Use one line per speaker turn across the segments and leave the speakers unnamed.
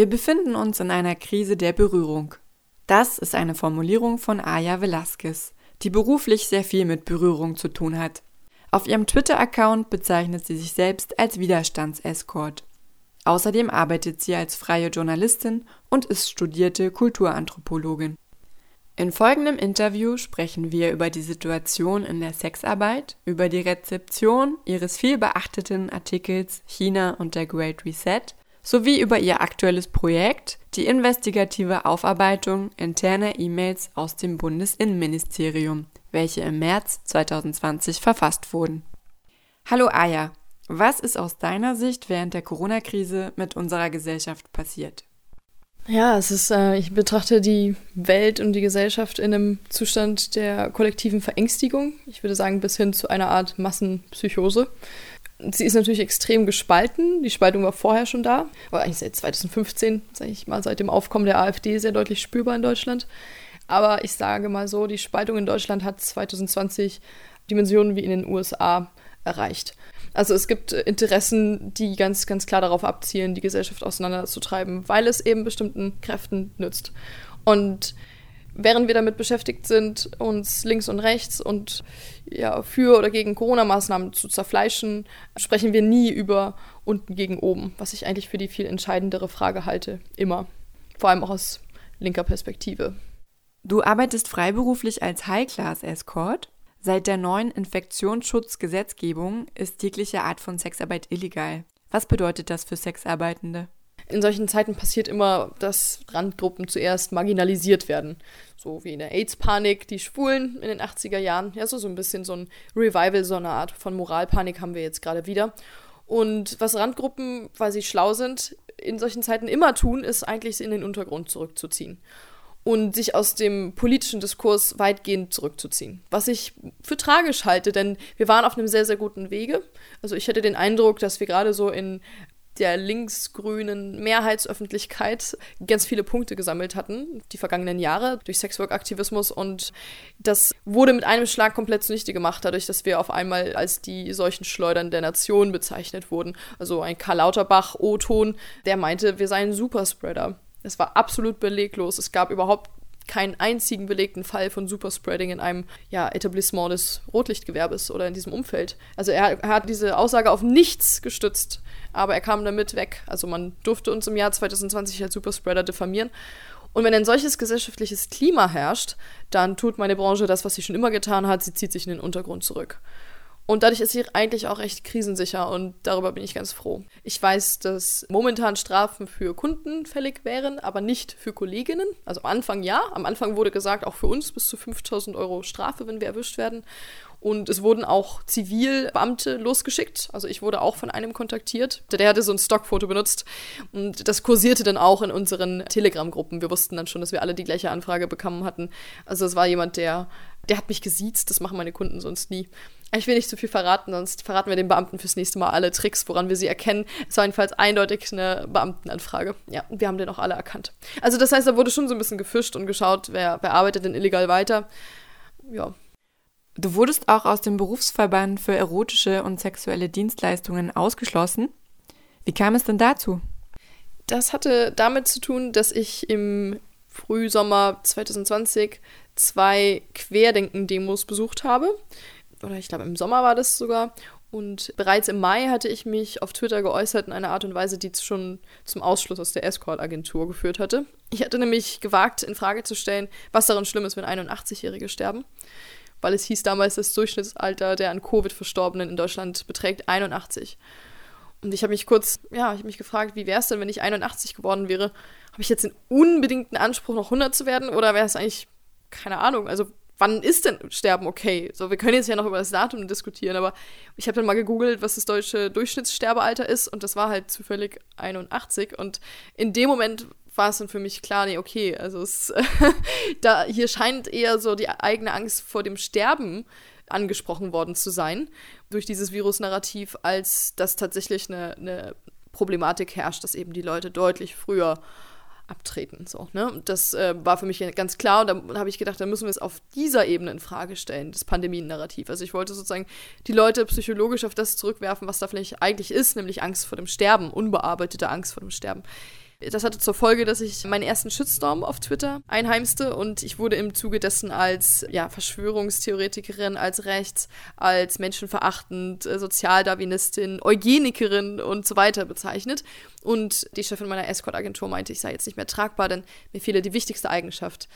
Wir befinden uns in einer Krise der Berührung. Das ist eine Formulierung von Aya Velasquez, die beruflich sehr viel mit Berührung zu tun hat. Auf ihrem Twitter-Account bezeichnet sie sich selbst als Widerstandsescort. Außerdem arbeitet sie als freie Journalistin und ist studierte Kulturanthropologin. In folgendem Interview sprechen wir über die Situation in der Sexarbeit, über die Rezeption ihres viel beachteten Artikels China und der Great Reset sowie über ihr aktuelles Projekt, die investigative Aufarbeitung interner E-Mails aus dem Bundesinnenministerium, welche im März 2020 verfasst wurden. Hallo Aya, was ist aus deiner Sicht während der Corona-Krise mit unserer Gesellschaft passiert?
Ja, es ist, äh, ich betrachte die Welt und die Gesellschaft in einem Zustand der kollektiven Verängstigung. Ich würde sagen, bis hin zu einer Art Massenpsychose. Sie ist natürlich extrem gespalten. Die Spaltung war vorher schon da, aber eigentlich seit 2015, sage ich mal, seit dem Aufkommen der AfD sehr deutlich spürbar in Deutschland. Aber ich sage mal so, die Spaltung in Deutschland hat 2020 Dimensionen wie in den USA erreicht. Also es gibt Interessen, die ganz, ganz klar darauf abzielen, die Gesellschaft auseinanderzutreiben, weil es eben bestimmten Kräften nützt. Und während wir damit beschäftigt sind, uns links und rechts und ja, für oder gegen Corona-Maßnahmen zu zerfleischen, sprechen wir nie über unten gegen oben, was ich eigentlich für die viel entscheidendere Frage halte. Immer. Vor allem auch aus linker Perspektive.
Du arbeitest freiberuflich als High-Class-Escort Seit der neuen Infektionsschutzgesetzgebung ist jegliche Art von Sexarbeit illegal. Was bedeutet das für Sexarbeitende?
In solchen Zeiten passiert immer, dass Randgruppen zuerst marginalisiert werden. So wie in der AIDS-Panik, die Schwulen in den 80er Jahren. Ja, so, so ein bisschen so ein Revival, so eine Art von Moralpanik haben wir jetzt gerade wieder. Und was Randgruppen, weil sie schlau sind, in solchen Zeiten immer tun, ist eigentlich sie in den Untergrund zurückzuziehen und sich aus dem politischen Diskurs weitgehend zurückzuziehen. Was ich für tragisch halte, denn wir waren auf einem sehr, sehr guten Wege. Also ich hätte den Eindruck, dass wir gerade so in der linksgrünen Mehrheitsöffentlichkeit ganz viele Punkte gesammelt hatten, die vergangenen Jahre, durch Sexwork-Aktivismus. Und das wurde mit einem Schlag komplett zunichte gemacht, dadurch, dass wir auf einmal als die solchen Schleudern der Nation bezeichnet wurden. Also ein Karl Lauterbach, O-Ton, der meinte, wir seien Superspreader. Es war absolut beleglos. Es gab überhaupt keinen einzigen belegten Fall von Superspreading in einem ja, Etablissement des Rotlichtgewerbes oder in diesem Umfeld. Also er, er, hat diese Aussage auf nichts gestützt, aber er kam damit weg. Also man durfte uns im Jahr 2020 als Superspreader diffamieren. Und wenn ein solches gesellschaftliches Klima herrscht, dann tut meine Branche das, was sie schon immer getan hat, sie zieht sich in den Untergrund zurück. Und dadurch ist sie eigentlich auch echt krisensicher und darüber bin ich ganz froh. Ich weiß, dass momentan Strafen für Kunden fällig wären, aber nicht für Kolleginnen. Also am Anfang ja. Am Anfang wurde gesagt, auch für uns bis zu 5000 Euro Strafe, wenn wir erwischt werden. Und es wurden auch Zivilbeamte losgeschickt. Also ich wurde auch von einem kontaktiert. Der hatte so ein Stockfoto benutzt. Und das kursierte dann auch in unseren Telegram-Gruppen. Wir wussten dann schon, dass wir alle die gleiche Anfrage bekommen hatten. Also es war jemand, der, der hat mich gesiezt. Das machen meine Kunden sonst nie. Ich will nicht zu viel verraten, sonst verraten wir den Beamten fürs nächste Mal alle Tricks, woran wir sie erkennen. Es war jedenfalls eindeutig eine Beamtenanfrage. Ja, wir haben den auch alle erkannt. Also das heißt, da wurde schon so ein bisschen gefischt und geschaut, wer, wer arbeitet denn illegal weiter. Ja,
Du wurdest auch aus dem Berufsverband für erotische und sexuelle Dienstleistungen ausgeschlossen. Wie kam es denn dazu?
Das hatte damit zu tun, dass ich im Frühsommer 2020 zwei Querdenken-Demos besucht habe. Oder ich glaube, im Sommer war das sogar. Und bereits im Mai hatte ich mich auf Twitter geäußert in einer Art und Weise, die schon zum Ausschluss aus der Escort-Agentur geführt hatte. Ich hatte nämlich gewagt, in Frage zu stellen, was daran schlimm ist, wenn 81-Jährige sterben weil es hieß damals, das Durchschnittsalter der an Covid Verstorbenen in Deutschland beträgt 81. Und ich habe mich kurz, ja, ich habe mich gefragt, wie wäre es denn, wenn ich 81 geworden wäre? Habe ich jetzt den unbedingten Anspruch, noch 100 zu werden? Oder wäre es eigentlich, keine Ahnung, also wann ist denn Sterben okay? So, wir können jetzt ja noch über das Datum diskutieren, aber ich habe dann mal gegoogelt, was das deutsche Durchschnittssterbealter ist und das war halt zufällig 81 und in dem Moment war es dann für mich klar, nee, okay, also es, da hier scheint eher so die eigene Angst vor dem Sterben angesprochen worden zu sein durch dieses Virus-Narrativ, als dass tatsächlich eine, eine Problematik herrscht, dass eben die Leute deutlich früher abtreten. So, ne? Das äh, war für mich ganz klar und da habe ich gedacht, da müssen wir es auf dieser Ebene in Frage stellen, das Pandemien-Narrativ. Also ich wollte sozusagen die Leute psychologisch auf das zurückwerfen, was da vielleicht eigentlich ist, nämlich Angst vor dem Sterben, unbearbeitete Angst vor dem Sterben. Das hatte zur Folge, dass ich meinen ersten Shitstorm auf Twitter einheimste und ich wurde im Zuge dessen als ja, Verschwörungstheoretikerin, als rechts, als menschenverachtend, äh, Sozialdarwinistin, Eugenikerin und so weiter bezeichnet. Und die Chefin meiner Escort-Agentur meinte, ich sei jetzt nicht mehr tragbar, denn mir fehle die wichtigste Eigenschaft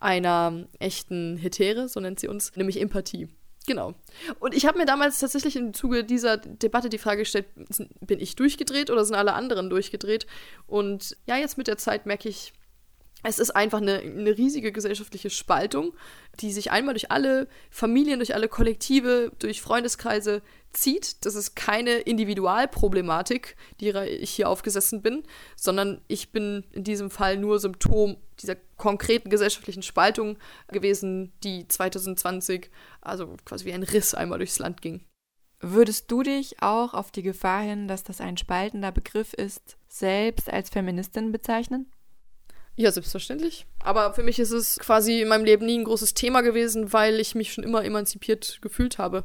einer echten Hetere, so nennt sie uns, nämlich Empathie. Genau. Und ich habe mir damals tatsächlich im Zuge dieser Debatte die Frage gestellt, bin ich durchgedreht oder sind alle anderen durchgedreht? Und ja, jetzt mit der Zeit merke ich, es ist einfach eine, eine, riesige gesellschaftliche Spaltung, die sich einmal durch alle Familien, durch alle Kollektive, durch Freundeskreise zieht. Das ist keine Individualproblematik, die ich hier aufgesessen bin, sondern ich bin in diesem Fall nur Symptom dieser konkreten gesellschaftlichen Spaltung gewesen, die 2020, also quasi wie ein Riss einmal durchs Land ging.
Würdest du dich auch auf die Gefahr hin, dass das ein spaltender Begriff ist, selbst als Feministin bezeichnen?
Ja, selbstverständlich. Aber für mich ist es quasi in meinem Leben nie ein großes Thema gewesen, weil ich mich schon immer emanzipiert gefühlt habe.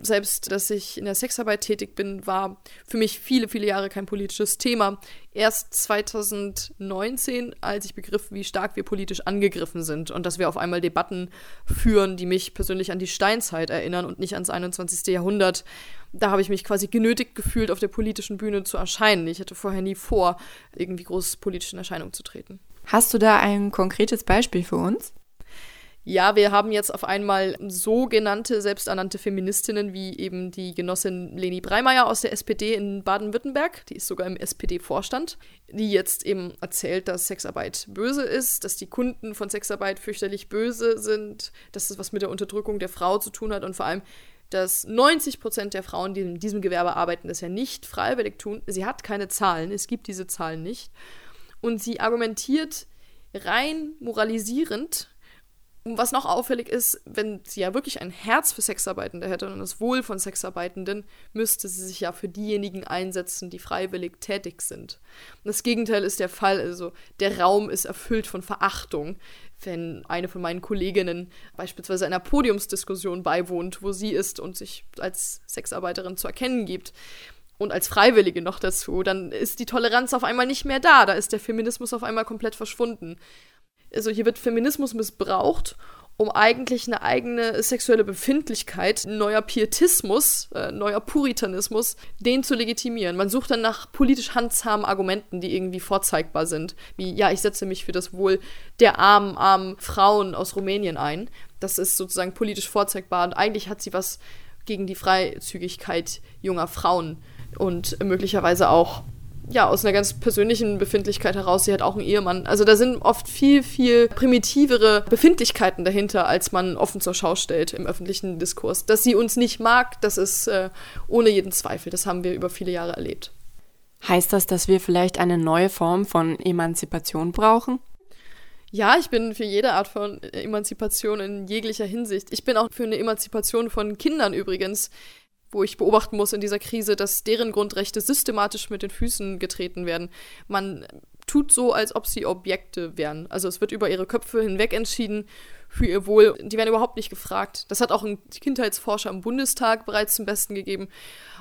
Selbst, dass ich in der Sexarbeit tätig bin, war für mich viele, viele Jahre kein politisches Thema. Erst 2019, als ich begriff, wie stark wir politisch angegriffen sind und dass wir auf einmal Debatten führen, die mich persönlich an die Steinzeit erinnern und nicht ans 21. Jahrhundert, da habe ich mich quasi genötigt gefühlt, auf der politischen Bühne zu erscheinen. Ich hatte vorher nie vor, irgendwie groß politisch in Erscheinung zu treten.
Hast du da ein konkretes Beispiel für uns?
Ja, wir haben jetzt auf einmal sogenannte selbsternannte Feministinnen wie eben die Genossin Leni Breimeyer aus der SPD in Baden-Württemberg, die ist sogar im SPD-Vorstand, die jetzt eben erzählt, dass Sexarbeit böse ist, dass die Kunden von Sexarbeit fürchterlich böse sind, dass es was mit der Unterdrückung der Frau zu tun hat und vor allem, dass 90 Prozent der Frauen, die in diesem Gewerbe arbeiten, das ja nicht freiwillig tun. Sie hat keine Zahlen, es gibt diese Zahlen nicht. Und sie argumentiert rein moralisierend. Und was noch auffällig ist, wenn sie ja wirklich ein Herz für Sexarbeitende hätte und das Wohl von Sexarbeitenden, müsste sie sich ja für diejenigen einsetzen, die freiwillig tätig sind. Das Gegenteil ist der Fall. Also der Raum ist erfüllt von Verachtung, wenn eine von meinen Kolleginnen beispielsweise einer Podiumsdiskussion beiwohnt, wo sie ist und sich als Sexarbeiterin zu erkennen gibt und als Freiwillige noch dazu, dann ist die Toleranz auf einmal nicht mehr da. Da ist der Feminismus auf einmal komplett verschwunden. Also hier wird Feminismus missbraucht, um eigentlich eine eigene sexuelle Befindlichkeit, neuer Pietismus, äh, neuer Puritanismus, den zu legitimieren. Man sucht dann nach politisch handzahmen Argumenten, die irgendwie vorzeigbar sind. Wie, ja, ich setze mich für das Wohl der armen, armen Frauen aus Rumänien ein. Das ist sozusagen politisch vorzeigbar und eigentlich hat sie was gegen die Freizügigkeit junger Frauen und möglicherweise auch ja, aus einer ganz persönlichen Befindlichkeit heraus, sie hat auch einen Ehemann. Also da sind oft viel, viel primitivere Befindlichkeiten dahinter, als man offen zur Schau stellt im öffentlichen Diskurs. Dass sie uns nicht mag, das ist äh, ohne jeden Zweifel. Das haben wir über viele Jahre erlebt.
Heißt das, dass wir vielleicht eine neue Form von Emanzipation brauchen?
Ja, ich bin für jede Art von Emanzipation in jeglicher Hinsicht. Ich bin auch für eine Emanzipation von Kindern übrigens wo ich beobachten muss in dieser Krise, dass deren Grundrechte systematisch mit den Füßen getreten werden. Man tut so, als ob sie Objekte wären. Also es wird über ihre Köpfe hinweg entschieden für ihr Wohl. Die werden überhaupt nicht gefragt. Das hat auch ein Kindheitsforscher im Bundestag bereits zum Besten gegeben.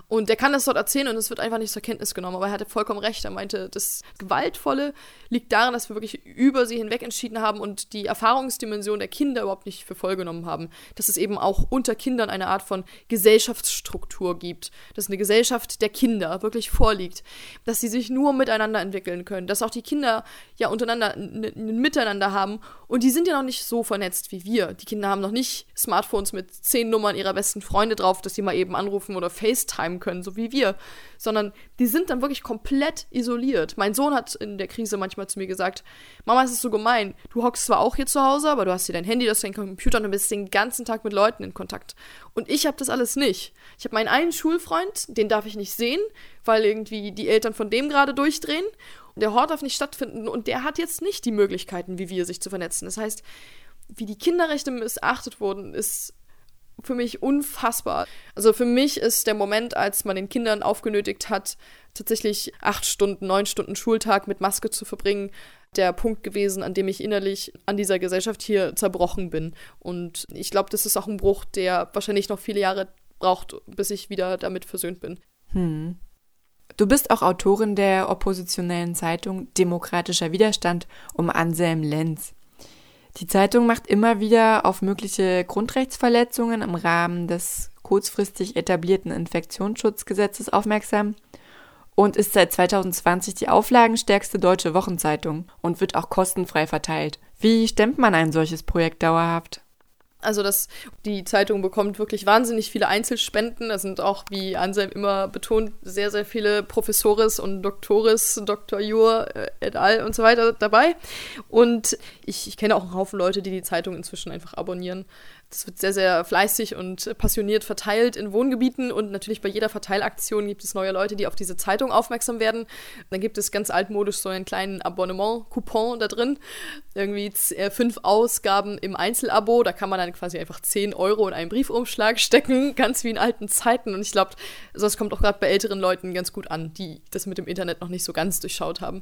Und der kann das dort erzählen und es wird einfach nicht zur Kenntnis genommen. Aber er hatte vollkommen recht. Er meinte, das Gewaltvolle liegt darin, dass wir wirklich über sie hinweg entschieden haben und die Erfahrungsdimension der Kinder überhaupt nicht für voll genommen haben. Dass es eben auch unter Kindern eine Art von Gesellschaftsstruktur gibt. Dass eine Gesellschaft der Kinder wirklich vorliegt. Dass sie sich nur miteinander entwickeln können. Dass auch die Kinder ja untereinander ein Miteinander haben. Und die sind ja noch nicht so vernetzt wie wir. Die Kinder haben noch nicht Smartphones mit zehn Nummern ihrer besten Freunde drauf, dass sie mal eben anrufen oder FaceTime bleiben können, so wie wir, sondern die sind dann wirklich komplett isoliert. Mein Sohn hat in der Krise manchmal zu mir gesagt, Mama, es ist so gemein. Du hockst zwar auch hier zu Hause, aber du hast hier dein Handy, du hast deinen Computer und du bist den ganzen Tag mit Leuten in Kontakt. Und ich habe das alles nicht. Ich habe meinen einen Schulfreund, den darf ich nicht sehen, weil irgendwie die Eltern von dem gerade durchdrehen. Der Hort darf nicht stattfinden und der hat jetzt nicht die Möglichkeiten, wie wir, sich zu vernetzen. Das heißt, wie die Kinderrechte missachtet wurden, ist für mich unfassbar. Also für mich ist der Moment, als man den Kindern aufgenötigt hat, tatsächlich acht Stunden, neun Stunden Schultag mit Maske zu verbringen, der Punkt gewesen, an dem ich innerlich an dieser Gesellschaft hier zerbrochen bin. Und ich glaube, das ist auch ein Bruch, der wahrscheinlich noch viele Jahre braucht, bis ich wieder damit versöhnt bin.
Hm. Du bist auch Autorin der oppositionellen Zeitung Demokratischer Widerstand um Anselm Lenz. Die Zeitung macht immer wieder auf mögliche Grundrechtsverletzungen im Rahmen des kurzfristig etablierten Infektionsschutzgesetzes aufmerksam und ist seit 2020 die auflagenstärkste deutsche Wochenzeitung und wird auch kostenfrei verteilt. Wie stemmt man ein solches Projekt dauerhaft?
Also das, die Zeitung bekommt wirklich wahnsinnig viele Einzelspenden. Da sind auch, wie Anselm immer betont, sehr, sehr viele Professores und Doktoris, Dr. Jur äh, et al. und so weiter dabei. Und ich, ich kenne auch einen Haufen Leute, die die Zeitung inzwischen einfach abonnieren. Das wird sehr, sehr fleißig und passioniert verteilt in Wohngebieten und natürlich bei jeder Verteilaktion gibt es neue Leute, die auf diese Zeitung aufmerksam werden. Dann gibt es ganz altmodisch so einen kleinen Abonnement-Coupon da drin. Irgendwie äh, fünf Ausgaben im Einzelabo. Da kann man dann quasi einfach 10 Euro in einen Briefumschlag stecken, ganz wie in alten Zeiten. Und ich glaube, das kommt auch gerade bei älteren Leuten ganz gut an, die das mit dem Internet noch nicht so ganz durchschaut haben.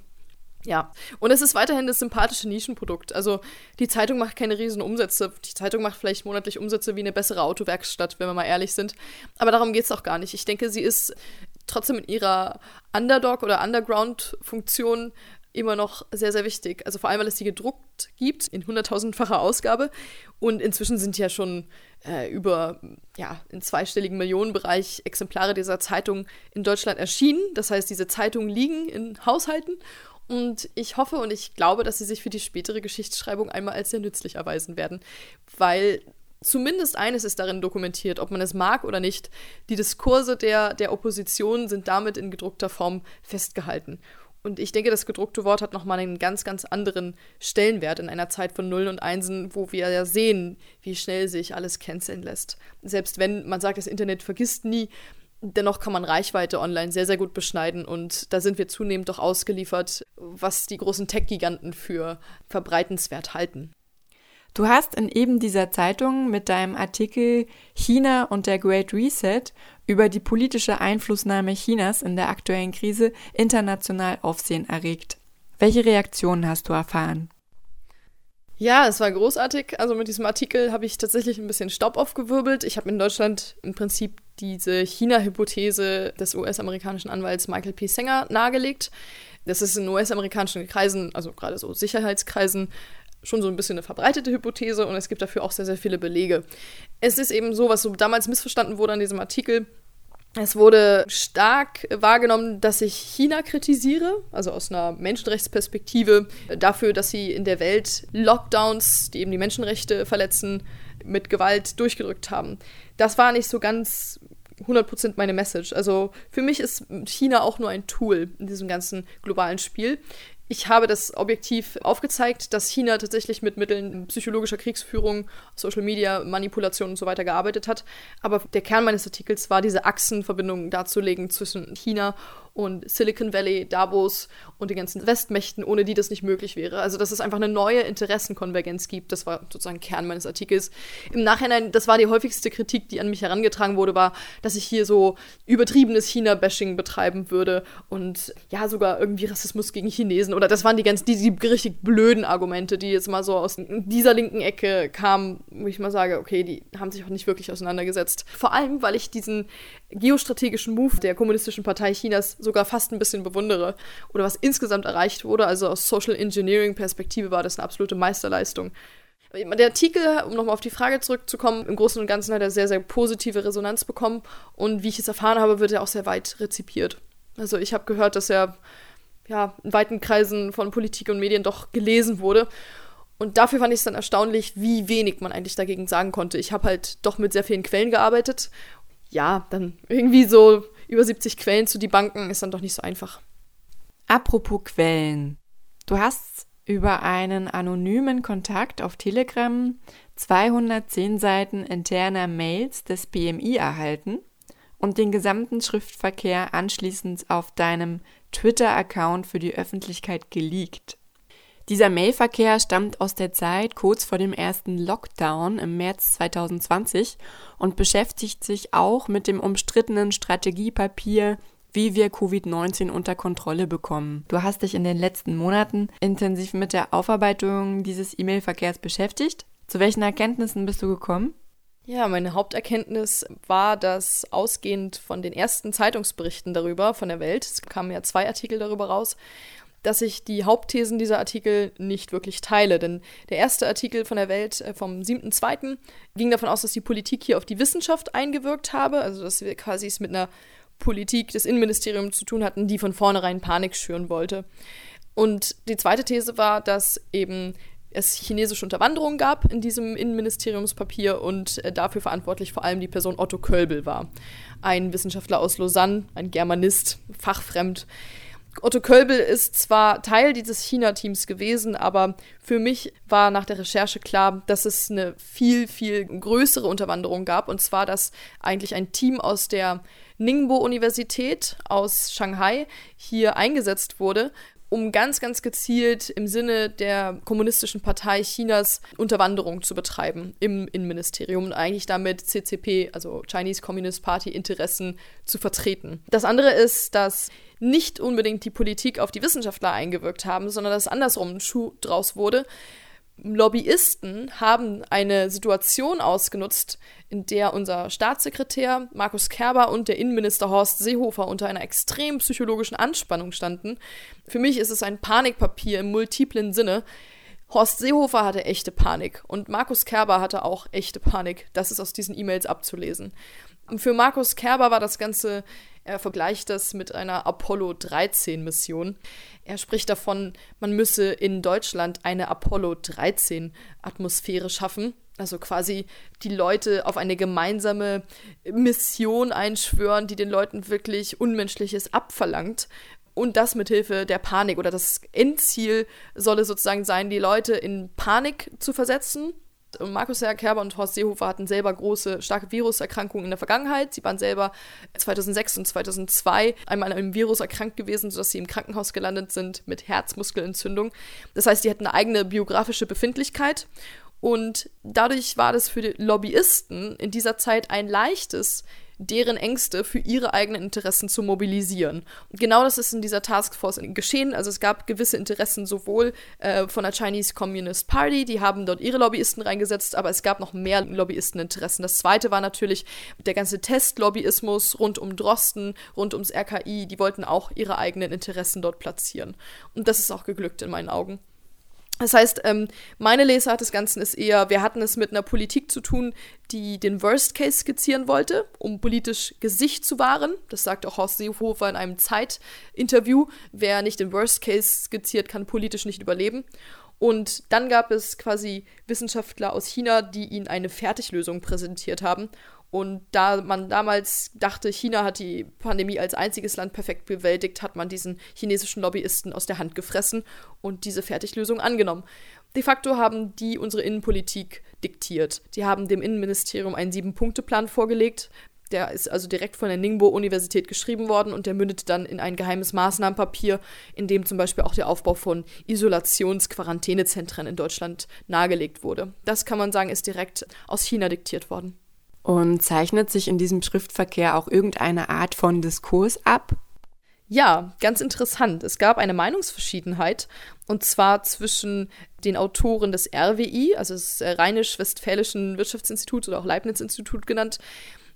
Ja, und es ist weiterhin das sympathische Nischenprodukt. Also die Zeitung macht keine riesen Umsätze. Die Zeitung macht vielleicht monatlich Umsätze wie eine bessere Autowerkstatt, wenn wir mal ehrlich sind. Aber darum geht es auch gar nicht. Ich denke, sie ist trotzdem in ihrer Underdog- oder Underground-Funktion immer noch sehr, sehr wichtig. Also vor allem, weil es sie gedruckt gibt in hunderttausendfacher Ausgabe. Und inzwischen sind ja schon äh, über, ja, in zweistelligen Millionenbereich Exemplare dieser Zeitung in Deutschland erschienen. Das heißt, diese Zeitungen liegen in Haushalten und ich hoffe und ich glaube, dass sie sich für die spätere Geschichtsschreibung einmal als sehr nützlich erweisen werden, weil zumindest eines ist darin dokumentiert, ob man es mag oder nicht. Die Diskurse der, der Opposition sind damit in gedruckter Form festgehalten. Und ich denke, das gedruckte Wort hat nochmal einen ganz, ganz anderen Stellenwert in einer Zeit von Nullen und Einsen, wo wir ja sehen, wie schnell sich alles canceln lässt. Selbst wenn man sagt, das Internet vergisst nie, Dennoch kann man Reichweite online sehr, sehr gut beschneiden und da sind wir zunehmend doch ausgeliefert, was die großen Tech-Giganten für verbreitenswert halten.
Du hast in eben dieser Zeitung mit deinem Artikel China und der Great Reset über die politische Einflussnahme Chinas in der aktuellen Krise international Aufsehen erregt. Welche Reaktionen hast du erfahren?
Ja, es war großartig. Also mit diesem Artikel habe ich tatsächlich ein bisschen Staub aufgewirbelt. Ich habe in Deutschland im Prinzip diese China-Hypothese des US-amerikanischen Anwalts Michael P. Sanger nahegelegt. Das ist in US-amerikanischen Kreisen, also gerade so Sicherheitskreisen, schon so ein bisschen eine verbreitete Hypothese und es gibt dafür auch sehr, sehr viele Belege. Es ist eben so, was so damals missverstanden wurde an diesem Artikel, es wurde stark wahrgenommen, dass ich China kritisiere, also aus einer Menschenrechtsperspektive, dafür, dass sie in der Welt Lockdowns, die eben die Menschenrechte verletzen, mit Gewalt durchgedrückt haben. Das war nicht so ganz 100% meine Message. Also für mich ist China auch nur ein Tool in diesem ganzen globalen Spiel. Ich habe das objektiv aufgezeigt, dass China tatsächlich mit Mitteln psychologischer Kriegsführung, Social Media, Manipulation und so weiter gearbeitet hat. Aber der Kern meines Artikels war, diese Achsenverbindung darzulegen zwischen China und Silicon Valley, Davos und den ganzen Westmächten, ohne die das nicht möglich wäre. Also, dass es einfach eine neue Interessenkonvergenz gibt, das war sozusagen Kern meines Artikels. Im Nachhinein, das war die häufigste Kritik, die an mich herangetragen wurde, war, dass ich hier so übertriebenes China-Bashing betreiben würde und ja, sogar irgendwie Rassismus gegen Chinesen oder das waren die ganz, die, die richtig blöden Argumente, die jetzt mal so aus dieser linken Ecke kamen, wo ich mal sage, okay, die haben sich auch nicht wirklich auseinandergesetzt. Vor allem, weil ich diesen geostrategischen Move der Kommunistischen Partei Chinas sogar fast ein bisschen bewundere oder was insgesamt erreicht wurde. Also aus Social Engineering Perspektive war das eine absolute Meisterleistung. Der Artikel, um nochmal auf die Frage zurückzukommen, im Großen und Ganzen hat er sehr, sehr positive Resonanz bekommen und wie ich es erfahren habe, wird er auch sehr weit rezipiert. Also ich habe gehört, dass er ja, in weiten Kreisen von Politik und Medien doch gelesen wurde. Und dafür fand ich es dann erstaunlich, wie wenig man eigentlich dagegen sagen konnte. Ich habe halt doch mit sehr vielen Quellen gearbeitet. Ja, dann irgendwie so über 70 Quellen zu debunken, ist dann doch nicht so einfach.
Apropos Quellen. Du hast über einen anonymen Kontakt auf Telegram 210 Seiten interner Mails des BMI erhalten und den gesamten Schriftverkehr anschließend auf deinem Twitter-Account für die Öffentlichkeit geleakt. Dieser Mailverkehr stammt aus der Zeit kurz vor dem ersten Lockdown im März 2020 und beschäftigt sich auch mit dem umstrittenen Strategiepapier wie wir Covid-19 unter Kontrolle bekommen. Du hast dich in den letzten Monaten intensiv mit der Aufarbeitung dieses E-Mail-Verkehrs beschäftigt. Zu welchen Erkenntnissen bist du gekommen?
Ja, meine Haupterkenntnis war, dass ausgehend von den ersten Zeitungsberichten darüber von der Welt, es kamen ja zwei Artikel darüber raus, dass ich die Hauptthesen dieser Artikel nicht wirklich teile. Denn der erste Artikel von der Welt äh, vom 7.2. ging davon aus, dass die Politik hier auf die Wissenschaft eingewirkt habe, also dass wir quasi es mit einer Politik des Innenministeriums zu tun hatten, die von vornherein Panik schüren wollte. Und die zweite These war, dass eben es chinesische Unterwanderung gab in diesem Innenministeriumspapier und äh, dafür verantwortlich vor allem die Person Otto Kölbel war. Ein Wissenschaftler aus Lausanne, ein Germanist, fachfremd, Otto Kölbel ist zwar Teil dieses China-Teams gewesen, aber für mich war nach der Recherche klar, dass es eine viel, viel größere Unterwanderung gab. Und zwar, dass eigentlich ein Team aus der Ningbo-Universität aus Shanghai hier eingesetzt wurde, um ganz, ganz gezielt im Sinne der Kommunistischen Partei Chinas Unterwanderung zu betreiben im Innenministerium und eigentlich damit CCP, also Chinese Communist Party, Interessen zu vertreten. Das andere ist, dass nicht unbedingt die Politik auf die Wissenschaftler eingewirkt haben, sondern dass andersrum ein Schuh draus wurde. Lobbyisten haben eine Situation ausgenutzt, in der unser Staatssekretär Markus Kerber und der Innenminister Horst Seehofer unter einer extrem psychologischen Anspannung standen. Für mich ist es ein Panikpapier im multiplen Sinne. Horst Seehofer hatte echte Panik und Markus Kerber hatte auch echte Panik. Das ist aus diesen E-Mails abzulesen. Für Markus Kerber war das Ganze er vergleicht das mit einer Apollo 13 Mission. Er spricht davon, man müsse in Deutschland eine Apollo 13 Atmosphäre schaffen. Also quasi die Leute auf eine gemeinsame Mission einschwören, die den Leuten wirklich Unmenschliches abverlangt. Und das mit Hilfe der Panik oder das Endziel solle sozusagen sein, die Leute in Panik zu versetzen, Markus Kerber und Horst Seehofer hatten selber große, starke Viruserkrankungen in der Vergangenheit. Sie waren selber 2006 und 2002 einmal an einem Virus erkrankt gewesen, sodass sie im Krankenhaus gelandet sind mit Herzmuskelentzündung. Das heißt, sie hatten eine eigene biografische Befindlichkeit. Und dadurch war das für die Lobbyisten in dieser Zeit ein leichtes, deren Ängste für ihre eigenen Interessen zu mobilisieren. Und genau das ist in dieser Taskforce geschehen. Also es gab gewisse Interessen sowohl äh, von der Chinese Communist Party, die haben dort ihre Lobbyisten reingesetzt, aber es gab noch mehr Lobbyisteninteressen. Das zweite war natürlich der ganze Testlobbyismus rund um Drosten, rund ums RKI, die wollten auch ihre eigenen Interessen dort platzieren. Und das ist auch geglückt in meinen Augen. Das heißt, ähm, meine Lesart des Ganzen ist eher, wir hatten es mit einer Politik zu tun, die den Worst Case skizzieren wollte, um politisch Gesicht zu wahren. Das sagt auch Horst Seehofer in einem Zeitinterview. Wer nicht den Worst Case skizziert, kann politisch nicht überleben. Und dann gab es quasi Wissenschaftler aus China, die ihnen eine Fertiglösung präsentiert haben. Und da man damals dachte, China hat die Pandemie als einziges Land perfekt bewältigt, hat man diesen chinesischen Lobbyisten aus der Hand gefressen und diese Fertiglösung angenommen. De facto haben die unsere Innenpolitik diktiert. Die haben dem Innenministerium einen Sieben-Punkte-Plan vorgelegt. Der ist also direkt von der Ningbo-Universität geschrieben worden und der mündet dann in ein geheimes Maßnahmenpapier, in dem zum Beispiel auch der Aufbau von Isolations-Quarantänezentren in Deutschland nahegelegt wurde. Das kann man sagen, ist direkt aus China diktiert worden.
Und zeichnet sich in diesem Schriftverkehr auch irgendeine Art von Diskurs ab?
Ja, ganz interessant. Es gab eine Meinungsverschiedenheit und zwar zwischen den Autoren des RWI, also des Rheinisch-Westfälischen Wirtschaftsinstituts oder auch Leibniz-Institut genannt.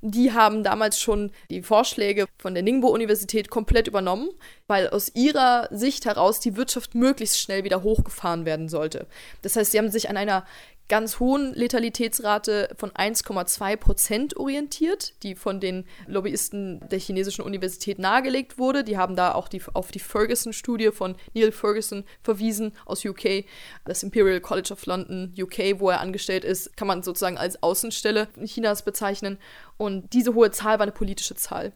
Die haben damals schon die Vorschläge von der Ningbo-Universität komplett übernommen, weil aus ihrer Sicht heraus die Wirtschaft möglichst schnell wieder hochgefahren werden sollte. Das heißt, sie haben sich an einer ganz hohen Letalitätsrate von 1,2 Prozent orientiert, die von den Lobbyisten der chinesischen Universität nahegelegt wurde. Die haben da auch die, auf die Ferguson-Studie von Neil Ferguson verwiesen aus UK, das Imperial College of London, UK, wo er angestellt ist, kann man sozusagen als Außenstelle Chinas bezeichnen. Und diese hohe Zahl war eine politische Zahl.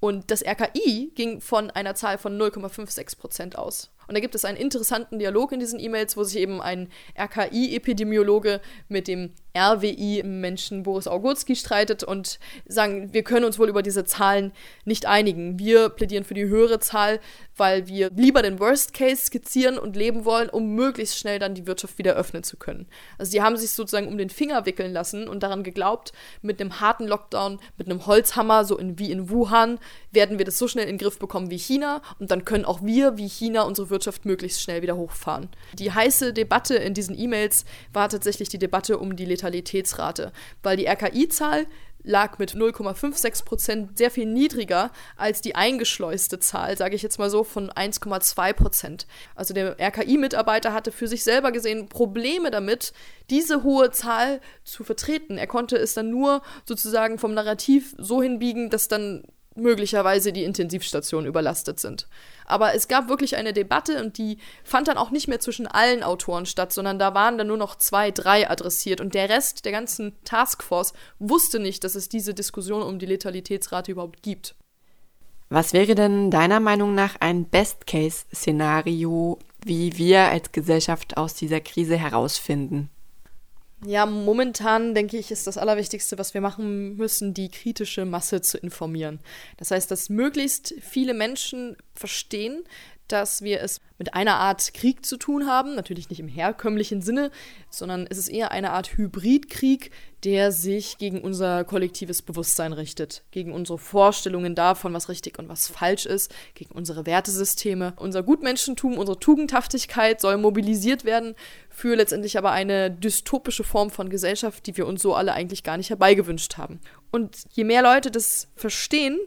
Und das RKI ging von einer Zahl von 0,56 Prozent aus. Und da gibt es einen interessanten Dialog in diesen E-Mails, wo sich eben ein RKI-Epidemiologe mit dem RWI-Menschen Boris Augurski streitet und sagen, wir können uns wohl über diese Zahlen nicht einigen. Wir plädieren für die höhere Zahl, weil wir lieber den Worst Case skizzieren und leben wollen, um möglichst schnell dann die Wirtschaft wieder öffnen zu können. Also die haben sich sozusagen um den Finger wickeln lassen und daran geglaubt, mit einem harten Lockdown, mit einem Holzhammer, so in, wie in Wuhan, werden wir das so schnell in den Griff bekommen wie China und dann können auch wir wie China unsere Wirtschaft möglichst schnell wieder hochfahren. Die heiße Debatte in diesen E-Mails war tatsächlich die Debatte um die Letalitätsrate, weil die RKI-Zahl lag mit 0,56 Prozent sehr viel niedriger als die eingeschleuste Zahl, sage ich jetzt mal so, von 1,2 Prozent. Also der RKI-Mitarbeiter hatte für sich selber gesehen Probleme damit, diese hohe Zahl zu vertreten. Er konnte es dann nur sozusagen vom Narrativ so hinbiegen, dass dann möglicherweise die Intensivstationen überlastet sind. Aber es gab wirklich eine Debatte und die fand dann auch nicht mehr zwischen allen Autoren statt, sondern da waren dann nur noch zwei, drei adressiert und der Rest der ganzen Taskforce wusste nicht, dass es diese Diskussion um die Letalitätsrate überhaupt gibt.
Was wäre denn deiner Meinung nach ein Best-Case-Szenario, wie wir als Gesellschaft aus dieser Krise herausfinden?
Ja, momentan denke ich, ist das Allerwichtigste, was wir machen müssen, die kritische Masse zu informieren. Das heißt, dass möglichst viele Menschen verstehen, dass wir es mit einer Art Krieg zu tun haben, natürlich nicht im herkömmlichen Sinne, sondern es ist eher eine Art Hybridkrieg, der sich gegen unser kollektives Bewusstsein richtet, gegen unsere Vorstellungen davon, was richtig und was falsch ist, gegen unsere Wertesysteme. Unser Gutmenschentum, unsere Tugendhaftigkeit soll mobilisiert werden für letztendlich aber eine dystopische Form von Gesellschaft, die wir uns so alle eigentlich gar nicht herbeigewünscht haben. Und je mehr Leute das verstehen,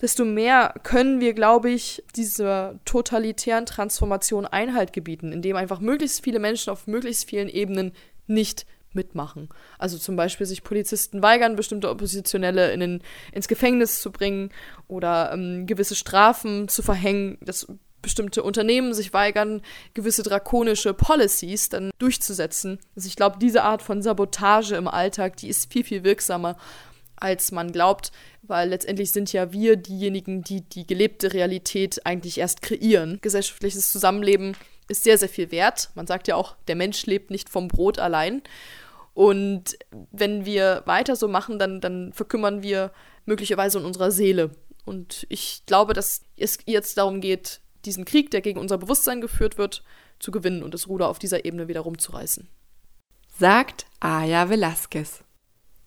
desto mehr können wir, glaube ich, dieser totalitären Transformation Einhalt gebieten, indem einfach möglichst viele Menschen auf möglichst vielen Ebenen nicht mitmachen. Also zum Beispiel sich Polizisten weigern, bestimmte Oppositionelle in den, ins Gefängnis zu bringen oder ähm, gewisse Strafen zu verhängen, dass bestimmte Unternehmen sich weigern, gewisse drakonische Policies dann durchzusetzen. Also ich glaube, diese Art von Sabotage im Alltag, die ist viel, viel wirksamer als man glaubt, weil letztendlich sind ja wir diejenigen, die die gelebte Realität eigentlich erst kreieren. Gesellschaftliches Zusammenleben ist sehr, sehr viel wert. Man sagt ja auch, der Mensch lebt nicht vom Brot allein. Und wenn wir weiter so machen, dann, dann verkümmern wir möglicherweise in unserer Seele. Und ich glaube, dass es jetzt darum geht, diesen Krieg, der gegen unser Bewusstsein geführt wird, zu gewinnen und das Ruder auf dieser Ebene wieder rumzureißen.
Sagt Aya Velasquez.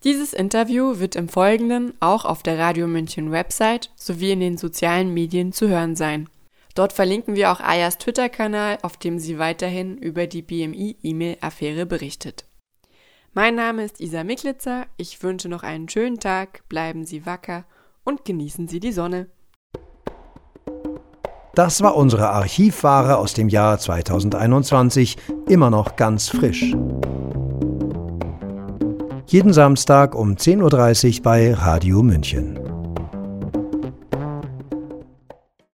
Dieses Interview wird im Folgenden auch auf der Radio München Website sowie in den sozialen Medien zu hören sein. Dort verlinken wir auch Ayas Twitter-Kanal, auf dem sie weiterhin über die BMI-E-Mail-Affäre berichtet. Mein Name ist Isa Miklitzer, ich wünsche noch einen schönen Tag, bleiben Sie wacker und genießen Sie die Sonne.
Das war unsere Archivware aus dem Jahr 2021, immer noch ganz frisch. Jeden Samstag um 10.30 Uhr bei Radio München.